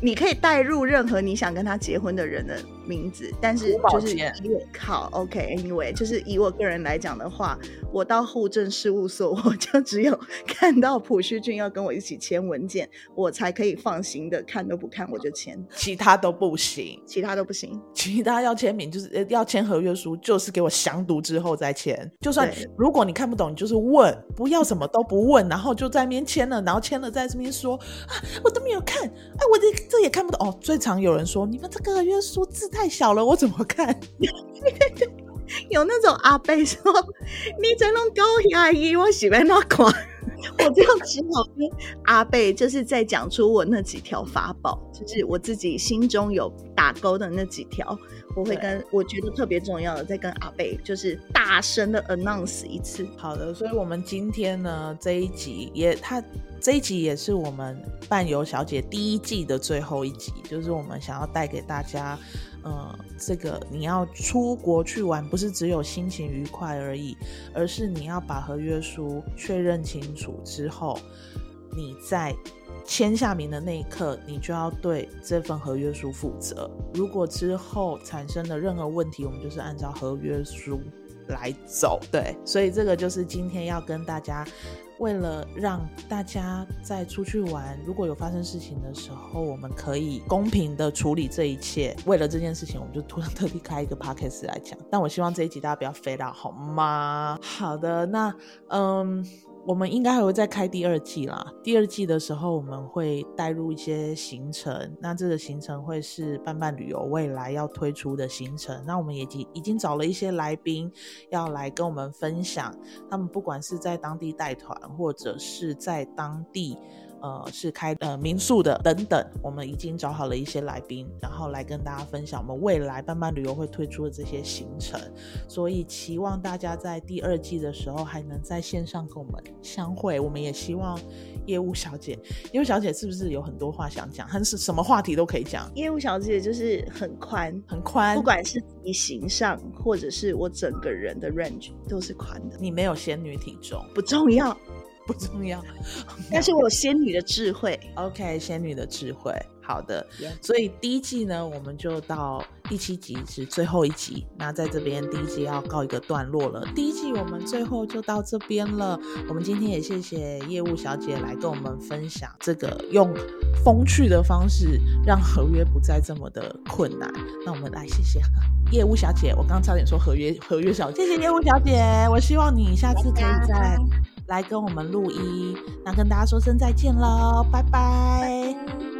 你可以带入任何你想跟他结婚的人的名字，但是就是以我靠，OK，Anyway，就是以我个人来讲的话，我到户政事务所，我就只有看到朴叙俊要跟我一起签文件，我才可以放心的看都不看我就签，其他都不行，其他都不行，其他要签名就是要签合约书，就是给我详读之后再签。就算如果你看不懂，你就是问，不要什么都不问，然后就在那边签了，然后签了在这边说啊，我都没有看，哎，我这这也看不懂哦。最常有人说，你们这个合约书字。太小了，我怎么看？有那种阿伯说：“你这种狗牙医，我喜欢那款。”我这样只好跟阿贝就是在讲出我那几条法宝，就是我自己心中有打勾的那几条，我会跟我觉得特别重要的，再跟阿贝就是大声的 announce 一次。好的，所以我们今天呢这一集也他。这一集也是我们伴游小姐第一季的最后一集，就是我们想要带给大家，呃，这个你要出国去玩，不是只有心情愉快而已，而是你要把合约书确认清楚之后，你在签下名的那一刻，你就要对这份合约书负责。如果之后产生的任何问题，我们就是按照合约书来走。对，所以这个就是今天要跟大家。为了让大家在出去玩，如果有发生事情的时候，我们可以公平的处理这一切。为了这件事情，我们就突然特地开一个 podcast 来讲。但我希望这一集大家不要飞到，好吗？好的，那嗯。我们应该还会再开第二季啦。第二季的时候，我们会带入一些行程。那这个行程会是伴伴旅游未来要推出的行程。那我们也已经已经找了一些来宾要来跟我们分享，他们不管是在当地带团，或者是在当地。呃，是开呃民宿的等等，我们已经找好了一些来宾，然后来跟大家分享我们未来斑斑旅游会推出的这些行程。所以期望大家在第二季的时候还能在线上跟我们相会。我们也希望业务小姐，业务小姐是不是有很多话想讲？还是什么话题都可以讲？业务小姐就是很宽，很宽，不管是体型上，或者是我整个人的 range 都是宽的。你没有仙女体重，不重要。不重要，但是我有仙女的智慧。OK，仙女的智慧，好的。所以第一季呢，我们就到第七集是最后一集。那在这边第一季要告一个段落了。第一季我们最后就到这边了。我们今天也谢谢业务小姐来跟我们分享这个用风趣的方式让合约不再这么的困难。那我们来谢谢业务小姐。我刚刚差点说合约合约小姐，谢谢业务小姐。我希望你下次可以再。来跟我们录音，那跟大家说声再见喽，拜拜。拜拜。